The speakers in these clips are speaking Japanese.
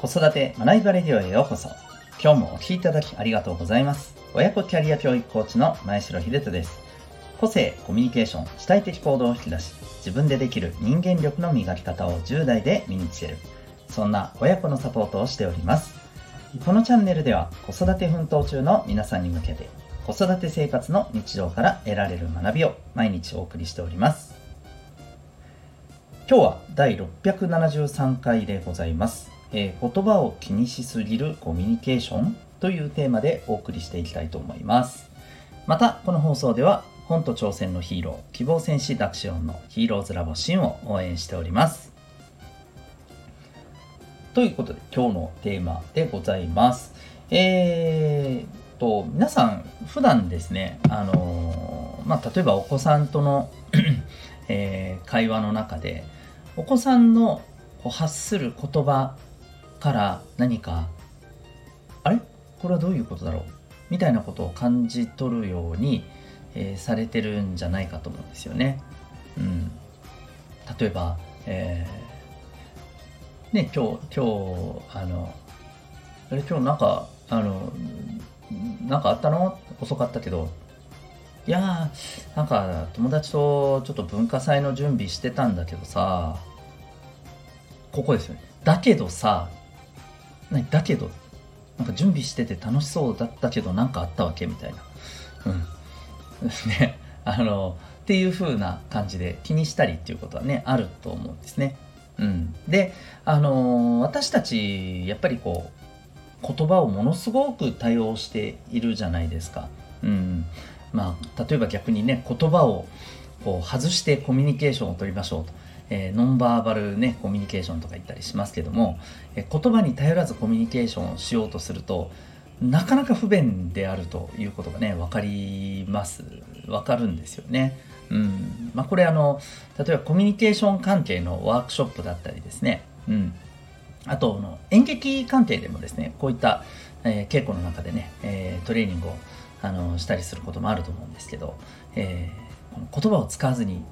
子育て学びバレディオへようこそ。今日もお聴きいただきありがとうございます。親子キャリア教育コーチの前城秀人です。個性、コミュニケーション、主体的行動を引き出し、自分でできる人間力の磨き方を10代で身につける。そんな親子のサポートをしております。このチャンネルでは子育て奮闘中の皆さんに向けて子育て生活の日常から得られる学びを毎日お送りしております。今日は第673回でございます。えー、言葉を気にしすぎるコミュニケーションというテーマでお送りしていきたいと思います。また、この放送では本と挑戦のヒーロー、希望戦士ダクシオンのヒーローズラボシンを応援しております。ということで、今日のテーマでございます。えーと、皆さん、普段ですね、あのー、まあ、例えばお子さんとのえー、会話の中で、お子さんの発する言葉から何かあれ？これはどういうことだろう？みたいなことを感じ取るように、えー、されてるんじゃないかと思うんですよね。うん、例えば、えー、ね今日今日あのあれ？今日なんかあのなんかあったの？遅かったけど。いやーなんか友達とちょっと文化祭の準備してたんだけどさここですよね。だけどさ何だけどなんか準備してて楽しそうだったけど何かあったわけみたいな。うん。ねあのっていう風な感じで気にしたりっていうことはねあると思うんですね。うん、であの私たちやっぱりこう言葉をものすごく多用しているじゃないですか、うん。まあ、例えば逆にね言葉をこう外してコミュニケーションを取りましょうとえー、ノンバーバルねコミュニケーションとか言ったりしますけども、えー、言葉に頼らずコミュニケーションをしようとするとなかなか不便であるということがね分かります。分かるんですよね。うん。まあ、これあの例えばコミュニケーション関係のワークショップだったりですね、うん、あとの演劇関係でもですねこういった、えー、稽古の中でね、えー、トレーニングをあのしたりすることもあると思うんですけど、えー、この言葉を使わずに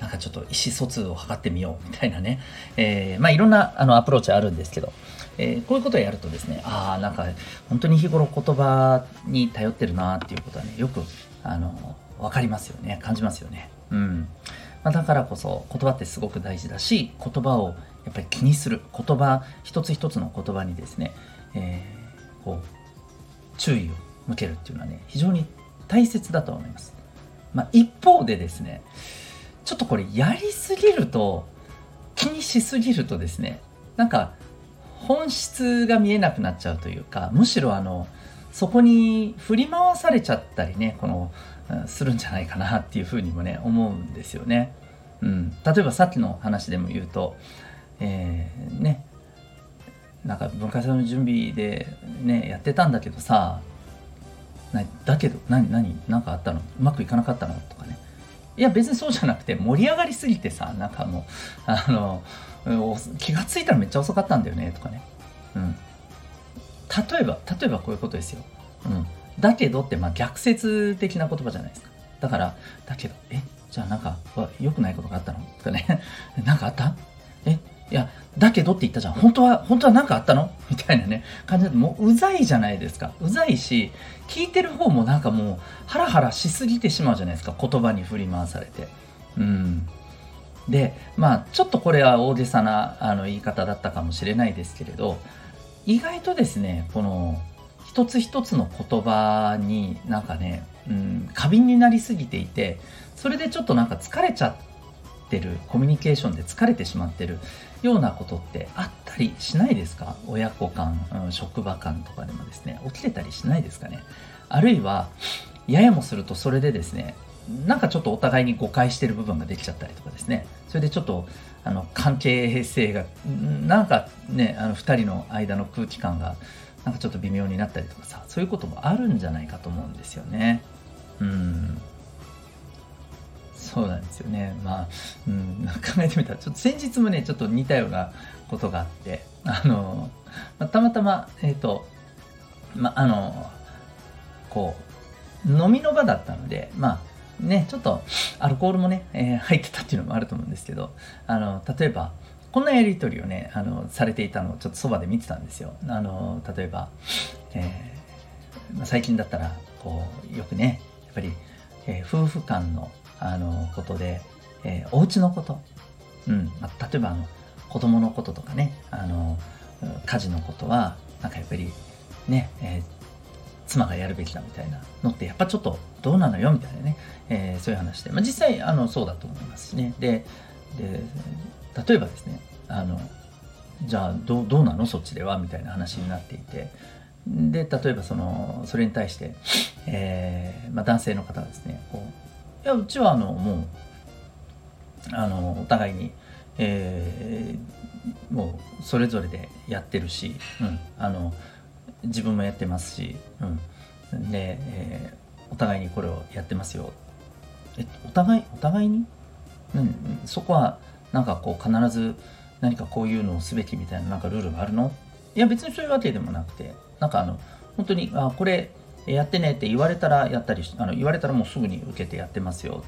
なんかちょっと意思疎通を図ってみようみたいなね、えー、まあいろんなあのアプローチあるんですけど、えー、こういうことをやるとですね、ああ、なんか本当に日頃言葉に頼ってるなっていうことはね、よくあの分かりますよね、感じますよね。うん。まあ、だからこそ言葉ってすごく大事だし、言葉をやっぱり気にする、言葉、一つ一つの言葉にですね、えー、こう、注意を向けるっていうのはね、非常に大切だと思います。まあ、一方でですね、ちょっとこれやりすぎると気にしすぎるとですねなんか本質が見えなくなっちゃうというかむしろあのそこに振り回されちゃったりねこのするんじゃないかなっていうふうにもね思うんですよね。うん、例えばさっきの話でも言うと、えー、ねなんか文化祭の準備でねやってたんだけどさだけど何何何かあったの？うまくいかなかったの？とかね。いや別にそうじゃなくて盛り上がりすぎてさなんかも。う あの気が付いたらめっちゃ遅かったんだよねとかね、うん、例えば例えばこういうことですよ、うん、だけどってまあ逆説的な言葉じゃないですか。だからだけどえじゃあなんか良くないことがあったの？とかね。なんかあった？えいや、だけどって言ったじゃん。本当は、本当は何かあったの？みたいなね、感じで、もううざいじゃないですか。うざいし、聞いてる方もなんかもう、ハラハラしすぎてしまうじゃないですか。言葉に振り回されて。うん。で、まあ、ちょっとこれは大げさなあの言い方だったかもしれないですけれど、意外とですね、この、一つ一つの言葉になんかね、うん、過敏になりすぎていて、それでちょっとなんか疲れちゃってる、コミュニケーションで疲れてしまってる。ようなことってあったりしないですか？親子間、うん、職場間とかでもですね。起きてたりしないですかね？あるいはややもするとそれでですねなんかちょっとお互いに誤解してる部分ができちゃったりとかですね。それでちょっとあの関係性がなんかねあの2人の間の空気感がなんかちょっと微妙になったりとかさそういうこともあるんじゃないかと思うんですよね。うん。そうなんですよね。まあ、うん、考えてみたら、ちょっと先日もね、ちょっと似たようなことがあって、あの、まあ、たまたま、えっ、ー、と、まあ、あの、こう、飲みの場だったので、まあ、ね、ちょっとアルコールもね、えー、入ってたっていうのもあると思うんですけど、あの、例えば、こんなやり取りをねあのされていたのをちょっとそばで見てたんですよあの例えば、えー、最近だったらこうよくねやっぱり、えー、夫婦間のあのことで、えー、お家のこと、うん。まあ、例えばあの子供のこととかね。あの家事のことはなんかやっぱりね、えー、妻がやるべきだみたいなのってやっぱちょっとどうなのよみたいなね、えー、そういう話で、まあ、実際あのそうだと思いますしね。でで例えばですねあのじゃあどどうなの？そっちではみたいな話になっていて。で例えばそのそれに対して、えーまあ、男性の方はですねこうやうちはあのもうあのお互いに、えー、もうそれぞれでやってるし、うん、あの自分もやってますし、うん、で、えー、お互いにこれをやってますよ。えお互いお互いに、うん、そこはなんかこう必ず何かこういうのをすべきみたいななんかルールがあるの？いや別にそういうわけでもなくてなんかあの本当にあこれやってねって言われたらやったりあの言われたらもうすぐに受けてやってますよ。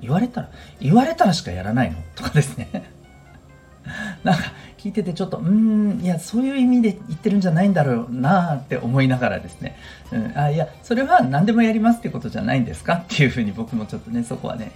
言われたら言われたらしかやらないの？とかですね。なんか聞いててちょっとうんいやそういう意味で言ってるんじゃないんだろうなって思いながらですね、うん、あいやそれは何でもやりますってことじゃないんですか？っていうふうに僕もちょっとねそこはね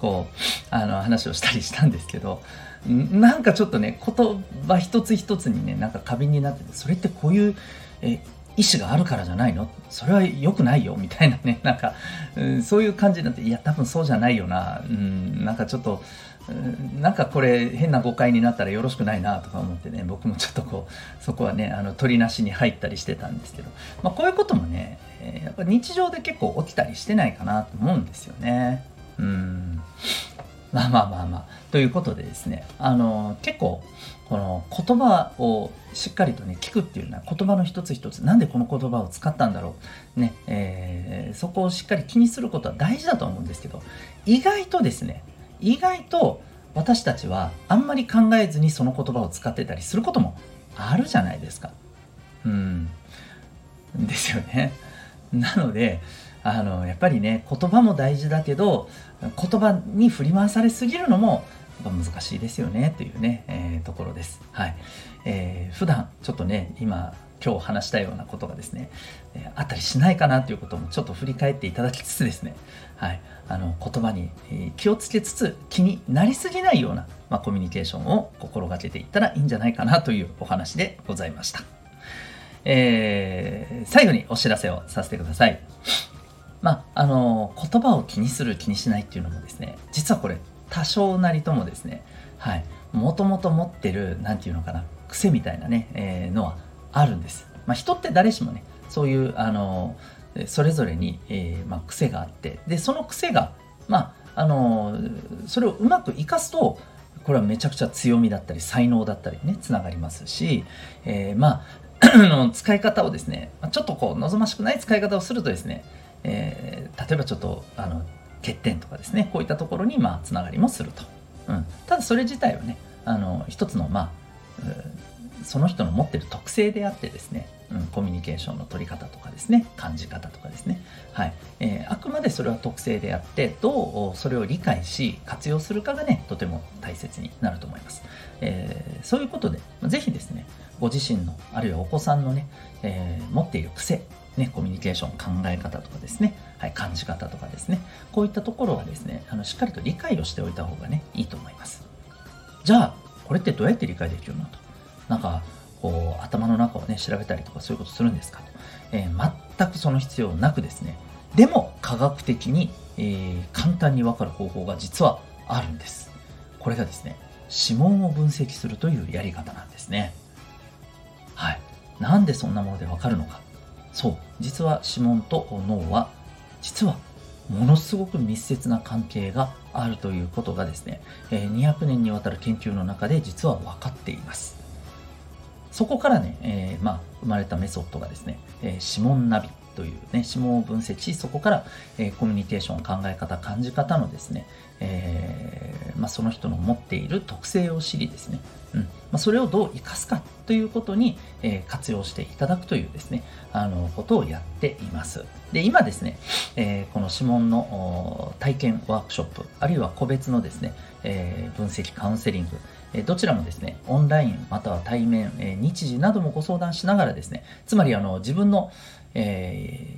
こうあの話をしたりしたんですけど。なんかちょっとね言葉一つ一つにねなんか過敏になっててそれってこういうえ意思があるからじゃないの？それは良くないよみたいなね。なんか、うん、そういう感じになっていや多分そうじゃないよな、うん、なんかちょっと、うん、なんかこれ変な誤解になったらよろしくないなとか思ってね。僕もちょっとこうそこはねあの取りなしに入ったりしてたんですけど、まあ、こういうこともねやっぱ日常で結構起きたりしてないかなと思うんですよね。うん。まあまあまあまあ。ということでですねあの結構この言葉をしっかりとね聞くっていうのは言葉の一つ一つなんでこの言葉を使ったんだろうね、えー、そこをしっかり気にすることは大事だと思うんですけど意外とですね意外と私たちはあんまり考えずにその言葉を使ってたりすることもあるじゃないですか。うんですよね。なのであのやっぱりね言葉も大事だけど言葉に振り回されすぎるのも難しいですよねというね、えー、ところです。はい。えー、普段ちょっとね、今、今日話したようなことがですね、えー、あったりしないかなということもちょっと振り返っていただきつつですね、はい。あの、言葉に、気をつけつつ気になりすぎないような、まあ、コミュニケーションを心がけていったらいいんじゃないかなというお話でございました。えー、最後にお知らせをさせてください。まあ、あの、言葉を気にする気にしないっていうのもですね、実はこれ多少なりともですね、はい、もともと持ってる、何て言うのかな、癖みたいなね、えー、のはあるんです。まあ、人って誰しもね、そういう、あの、それぞれに、えー、まあ、癖があって、で、その癖が、まあ、あの、それをうまく活かすと、これはめちゃくちゃ強みだったり、才能だったりね、つながりますし、えー、まあ、使い方をですね、ちょっとこう、望ましくない使い方をするとですね、えー、例えばちょっと、あの、欠点とかですねこういったところにまあつながりもすると、うん、ただそれ自体はねあの一つのまあその人の持ってる特性であってですね、うん、コミュニケーションの取り方とかですね感じ方とかですね、はい。えー、あくまでそれは特性であってどうそれを理解し活用するかがねとても大切になると思います、えー、そういうことでぜひですねご自身のあるいはお子さんのね、えー、持っている癖ね、コミュニケーション考え方とかですね、はい、感じ方とかですね。こういったところはですねあのしっかりと理解をしておいた方がねいいと思います。じゃあこれってどうやって理解できるのと。なんかこう頭の中をね調べたりとかそういうことするんですかと、えー、全くその必要なくですね。でも科学的に、えー、簡単にわかる方法が実はあるんです。これがですね指紋を分析するというやり方なんですね。はい。なんでそんなものでわかるのか。そう。実は指紋と脳は実はものすごく密接な関係があるということがですね200年にわたる研究の中で実は分かっています。そこからね、えー、まあ、生まれたメソッドがですね、えー、指紋ナビ。というね、指紋を分析し、そこから、えー、コミュニケーション、考え方、感じ方のですね、えー、まあ、その人の持っている特性を知りですね、うんまあ、それをどう生かすかということに、えー、活用していただくというですね、あの、ことをやっています。で、今ですね、えー、この指紋の体験ワークショップ、あるいは個別のですね、えー、分析カウンセリング、えどちらもですね、オンラインまたは対面、え日時などもご相談しながらですね、つまりあの自分の、え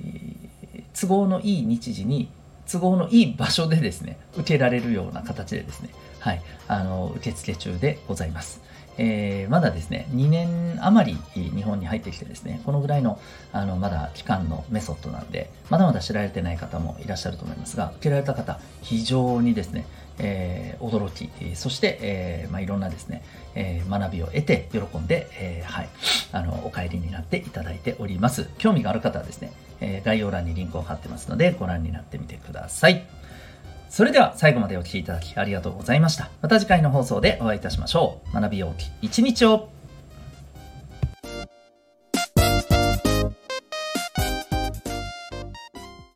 都合のいい日時に都合のいい場所でですね、受けられるような形でですね、はい、あの、受付中でございます。えー、まだですね、2年余り日本に入ってきてですね、このぐらいの、あの、まだ期間のメソッドなんで、まだまだ知られてない方もいらっしゃると思いますが、受けられた方、非常にですね、えー、驚き、そして、えーまあ、いろんなですね、え、学びを得て、喜んで、え、はい、あの、お帰りになっていただいております。興味がある方はですね、えー、概要欄にリンクを貼ってますので、ご覧になってみてください。それでは最後までお聴きいただきありがとうございました。また次回の放送でお会いいたしましょう。学びようき一日を